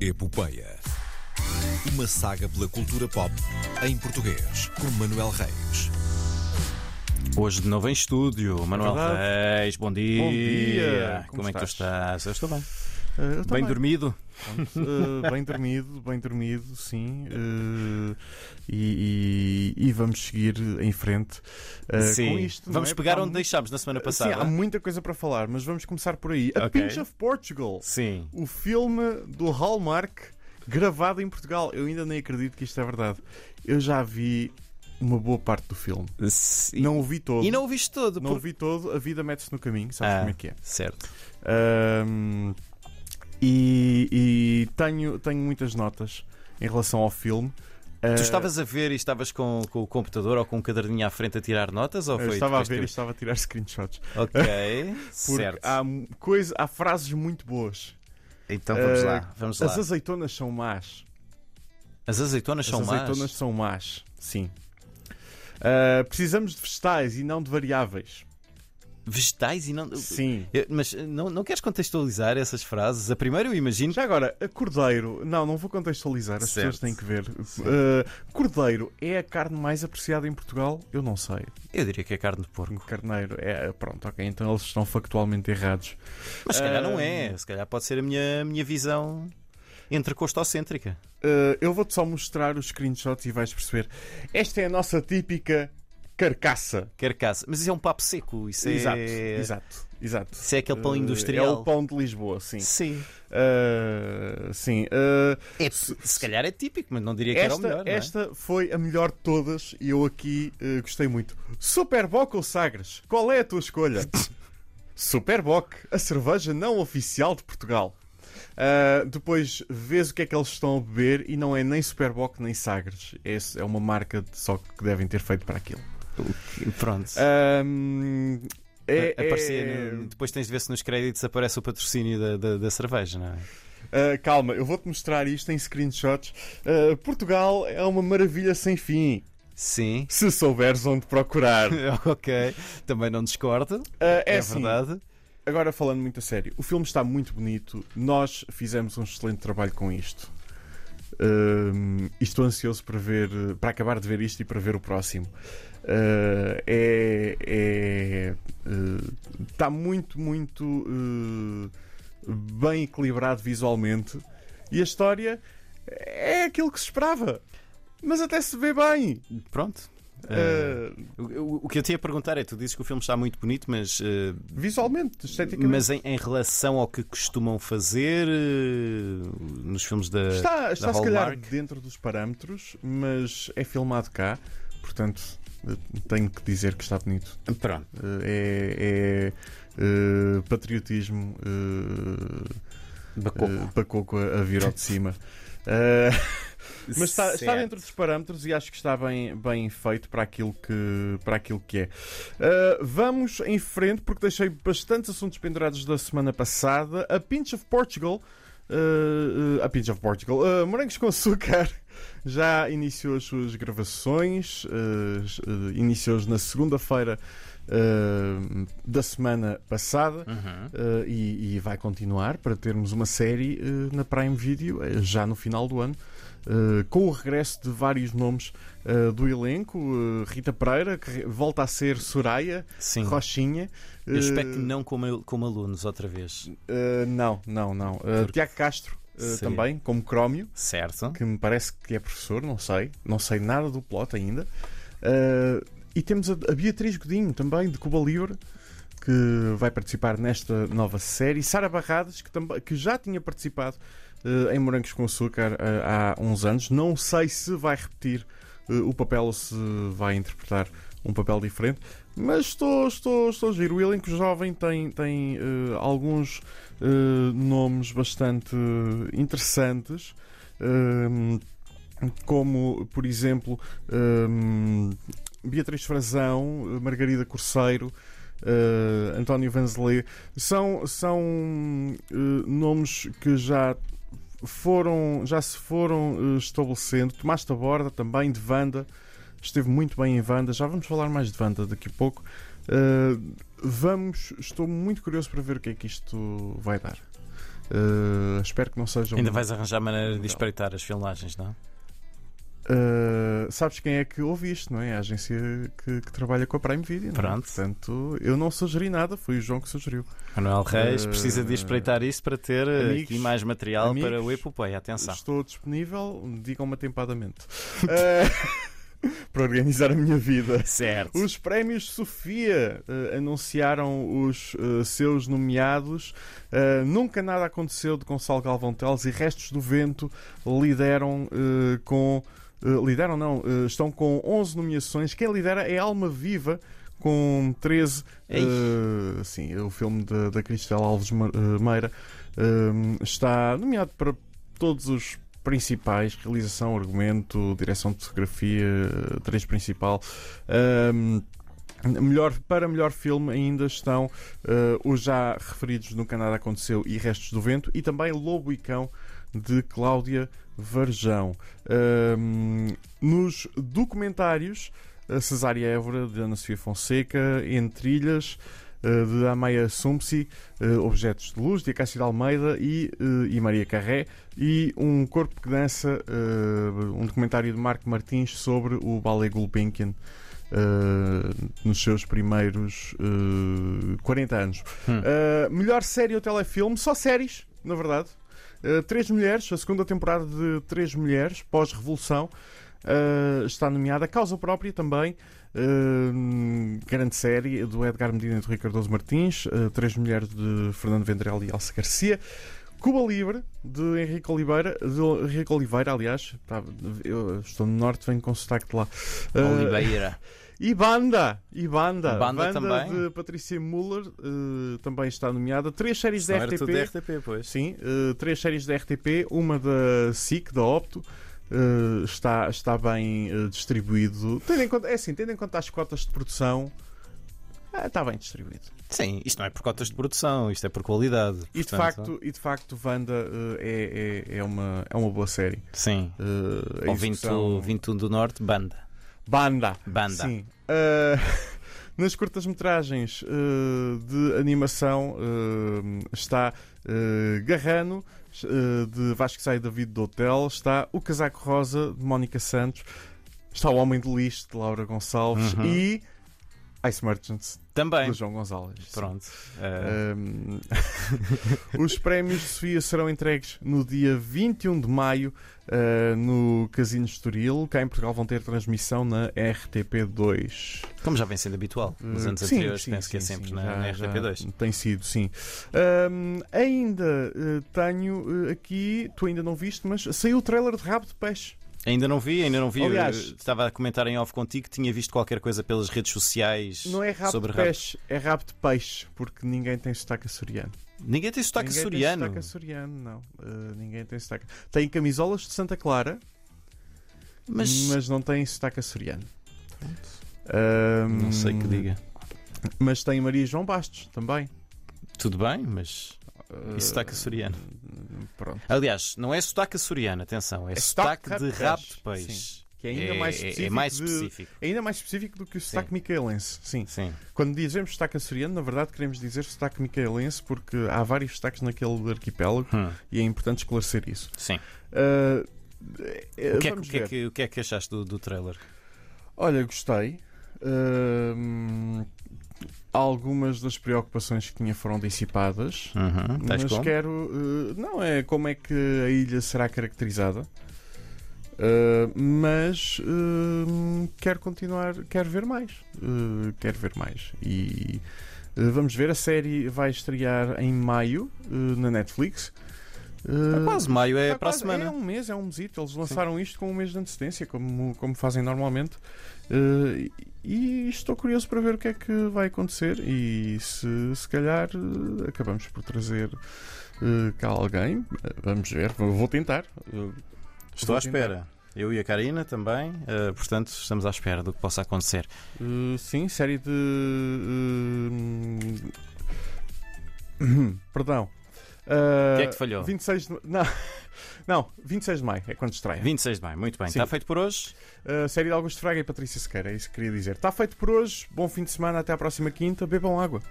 Epopeia. Uma saga pela cultura pop em português, com Manuel Reis. Hoje de novo em estúdio, Manuel verdade. Reis, bom dia. Bom dia. Como, Como é que tu estás? estás? Eu estou bem. Eh, Bem dormido? Eh, bem dormido, bem dormido, sim. Eh, e, e- e vamos seguir em frente Sim. com isto. Vamos é? pegar onde deixámos na semana Sim, passada. há muita coisa para falar, mas vamos começar por aí. A Ok. Pinch of Portugal, Sim. o filme do Hallmark gravado em Portugal. Eu ainda nem acredito que isto é verdade. Eu já vi uma boa parte do filme. Sim. Não o vi todo. E não o viste todo. Não por- o vi todo, a vida mete-se no caminho, sabes Ah, como é que é? Certo. Ahm, e e tenho, tenho muitas notas em relação ao filme. Tu Ah, estavas a ver e estavas com, com o computador ou com um caderninho à frente a tirar notas? Ou eu foi estava a ver e que- estava a tirar screenshots. Ok, certo. há, coisa, há frases muito boas. Então vamos Ah, lá. Vamos lá. As azeitonas são más. As azeitonas são As más? azeitonas são más, sim. Ah, precisamos de vegetais e não de variáveis. Vegetais e não. Sim. Eu- Mas não, não queres contextualizar essas frases? A primeira eu imagino. Já agora, a cordeiro. Não, não vou contextualizar, as Certo. pessoas têm que ver. Ah, cordeiro é a carne mais apreciada em Portugal? Eu não sei. Eu diria que é carne de porco. Carneiro é. Pronto, ok, então eles estão factualmente errados. Mas se calhar não Ah, é. Se calhar pode ser a minha, a minha visão entrecostocêntrica. Uh, eu vou-te só mostrar os screenshots e vais perceber. Esta é a nossa típica carcaça. Carcaça. Mas isso é um papo seco. Isso é, Exato, exato, exato. Isso é aquele pão Uh, industrial. É o pão de Lisboa, sim. Sim. Uh, sim. uh, É, se calhar é típico, mas não diria que era o esta, melhor. é? esta foi a melhor de todas e eu aqui uh, gostei muito. Superboc ou Sagres? Qual é a tua escolha? Superboc, a cerveja não oficial de Portugal. Depois vês o que é que eles estão a beber e não é nem Superboc nem Sagres. Esse é uma marca de- só que devem ter feito para aquilo. Pronto. Um, é, A- aparecia é- no- depois tens de ver se nos créditos aparece o patrocínio da, da, da cerveja, não é? Uh, calma, eu vou-te mostrar isto em screenshots. Uh, Portugal é uma maravilha sem fim. Sim. Se souberes onde procurar. Uh, ok. Também não discordo. é É, assim, verdade. Agora falando muito a sério, o filme está muito bonito. Nós fizemos um excelente trabalho com isto. Um, e estou ansioso para ver, para acabar de ver isto e para ver o próximo. Uh, é, é, uh, está muito, muito uh, bem equilibrado visualmente e a história é aquilo que se esperava. Mas até se vê bem. Pronto. Uh, O, o- o que eu te ia perguntar é: tu dizes que o filme está muito bonito, mas, eh, visualmente, esteticamente. mas em, em relação ao que costumam fazer eh, nos filmes da. Está, está da se calhar dentro dos parâmetros, mas é filmado cá, portanto tenho que dizer que está bonito. Pronto. É, é, patriotismo Bacoco. bacoco a, a vir ao de cima. Mas está, está dentro dos parâmetros e acho que está bem, bem feito para aquilo que, para aquilo que é. Eh, vamos em frente, porque deixei bastantes assuntos pendurados da semana passada. A Pinch of Portugal. eh, a Pinch of Portugal. eh, Morangos com Açúcar já iniciou as suas gravações. eh, eh, iniciou na segunda-feira eh, da semana passada. Uhum. Uh, e, e vai continuar para termos uma série uh, na Prime Video uh, já no final do ano. Uh, com o regresso de vários nomes uh, do elenco, uh, Rita Pereira, que volta a ser Soraya, Sim. Rochinha. Eu espero que não como, como alunos outra vez. não, não, não. Porque- Tiago Castro uh, também, como Crómio, Certo. que me parece que é professor, não sei, não sei nada do plot ainda. Uh, e temos a, a Beatriz Godinho também, de Cuba Livre, que vai participar nesta nova série. Sara Barradas, que, que já tinha participado uh, em Morangos com Açúcar uh, há uns anos. Não sei se vai repetir uh, o papel ou se vai interpretar um papel diferente. Mas estou, estou, estou a giro. O elenco jovem tem, tem alguns nomes bastante interessantes. Como, por exemplo, Beatriz Frazão, Margarida Corceiro, uh, António Vanzelé, são, são uh, nomes que já foram, já se foram uh, estabelecendo. Tomás Taborda também, de Vanda, esteve muito bem em Vanda. Já vamos falar mais de Vanda daqui a pouco. Uh, vamos, estou muito curioso para ver o que é que isto vai dar. Uh, espero que não seja. Ainda um- vais arranjar maneira de espreitar as filmagens, não? Uh, sabes quem é que ouve isto, não é? A agência que, que trabalha com a Prime Video. não é? Pronto. Portanto, eu não sugeri nada, foi o João que sugeriu. Reis Reis Eh, precisa de espreitar isso para ter eh, amigos, aqui mais material amigos, para o Epopeia. Atenção. Estou disponível, digam-me atempadamente. Uh, para organizar a minha vida. Certo. Os prémios Sofia eh, anunciaram os eh, seus nomeados. Eh, nunca nada aconteceu de Gonçalo Galvão Teles e Restos do Vento lideram com. Eh, lideram, não, eh, estão com 11 nomeações. Quem lidera é Alma Viva. Com 13, Ei. eh, sim, o filme da, da Cristela Alves Meira eh, está nomeado para todos os principais: realização, argumento, direção de fotografia, atriz principal. Ahm, melhor, para melhor filme ainda estão ah, os já referidos No Canadá Aconteceu e Restos do Vento e também Lobo e Cão de Cláudia Varjão. Ahm, nos documentários, a Cesária Évora de Ana Sofia Fonseca, Entre Ilhas ah, de Amaya Sumpsi, ah, Objetos de Luz de Acácio de Almeida e, ah, e Maria Carré e um corpo que dança, eh, um documentário de Marco Martins sobre o ballet Gulbenkian eh, nos seus primeiros eh, 40 anos. Hum. Eh, melhor série ou telefilme, só séries, na verdade. Eh, Três Mulheres, a segunda temporada de Três Mulheres, pós-revolução, eh, está nomeada. Causa Própria também. eh, grande série do Edgar Medina e do Ricardo Martins, Três Mulheres de Fernando Vendrell e Elsa Garcia, Cuba Livre, de Henrique Oliveira, de Henrique Oliveira, aliás, tá, eu estou no norte, venho com sotaque de lá. Oliveira. e Banda, e Banda, Banda também. de Patrícia Muller, eh, também está nomeada. Três séries da RTP. da RTP, pois. Sim, eh, três séries da RTP, uma da SIC, da Opto. eh, está, está bem distribuído. Tendo em conta, é assim, tendo em conta as cotas de produção, está bem distribuído. Sim, isto não é por cotas de produção, isto é por qualidade. E de facto, e de facto Wanda eh, é, é, é, uma, é uma boa série. Sim. A Ou 20, execução- 21 do Norte, banda. Banda. Banda. Sim. Uh, nas curtas-metragens uh, de animação uh, está uh, Garrano, uh, de Vasco Sai David do Hotel, está O Casaco Rosa, de Mónica Santos, está O Homem de Lixo, de Laura Gonçalves Uhum. e Ice Merchants, Também. de João Gonçalves. Sim. Pronto. Eh, Um, os prémios de Sofia serão entregues no dia 21 de maio uh, no Casino Estoril. Cá em Portugal vão ter transmissão na RTP2. como já vem sendo habitual nos anos Uh, sim, anteriores, sim, penso que é sim, sempre sim, na, já- na já RTP2. Tem sido, sim. Um, ainda uh, tenho uh, aqui, tu ainda não viste, mas saiu o trailer de Rabo de Peixe. Ainda não vi, ainda não vi. Aliás- Eu estava a comentar em off contigo que tinha visto qualquer coisa pelas redes sociais Não é Rabo sobre de rabo. Peixe, é Rabo de Peixe, porque ninguém tem sotaque açoriano. Ninguém tem sotaque ninguém açoriano. tem sotaque açoriano, não. Uh, ninguém tem sotaque. Tem camisolas de Santa Clara, Mas, mas não tem sotaque açoriano. Um, não sei que diga. Mas tem Maria João Bastos também. Tudo bem, mas. Uh, E sotaque açoriano? Pronto. Aliás, não é sotaque açoriano, atenção, é, É sotaque sotaque de de rabo de peixe. Que é ainda mais específico. É mais de- específico. é ainda mais específico do que o sotaque micaelense. Sim. Sim. Quando dizemos sotaque açoriano, na verdade queremos dizer sotaque micaelense porque há vários sotaques naquele arquipélago Hum, e é importante esclarecer isso. sim. Uh, O que, é, o, que é que, o que é que achaste do, do trailer? Olha, gostei. Hum, algumas das preocupações que tinha foram dissipadas. Uhum. Mas quero. uh, não é como é que a ilha será caracterizada. Uh, mas uh, quero continuar, quero ver mais. Quero ver mais. E vamos ver, a série vai estrear em maio na Netflix. Uh, quase maio, é Está para a semana. É um mês, é um mesito. Eles lançaram isto com um mês de antecedência, como, como fazem normalmente. Uh, e estou curioso para ver o que é que vai acontecer. E se, se calhar uh, acabamos por trazer uh, cá alguém. Uh, Vamos ver, vou tentar. Uh, Estou à Vou tentar. espera. Eu e a Karina também, eh, portanto, estamos à espera do que possa acontecer. uh, sim, série de. uh, perdão. Uh, O que é que falhou? 26 de, não, não, 26 de maio é quando estreia. 26 de maio, muito bem. Sim. Está feito por hoje? A série de Augusto Fraga e Patrícia Sequeira, é isso que queria dizer. Está feito por hoje, bom fim de semana, até à próxima quinta, bebam água.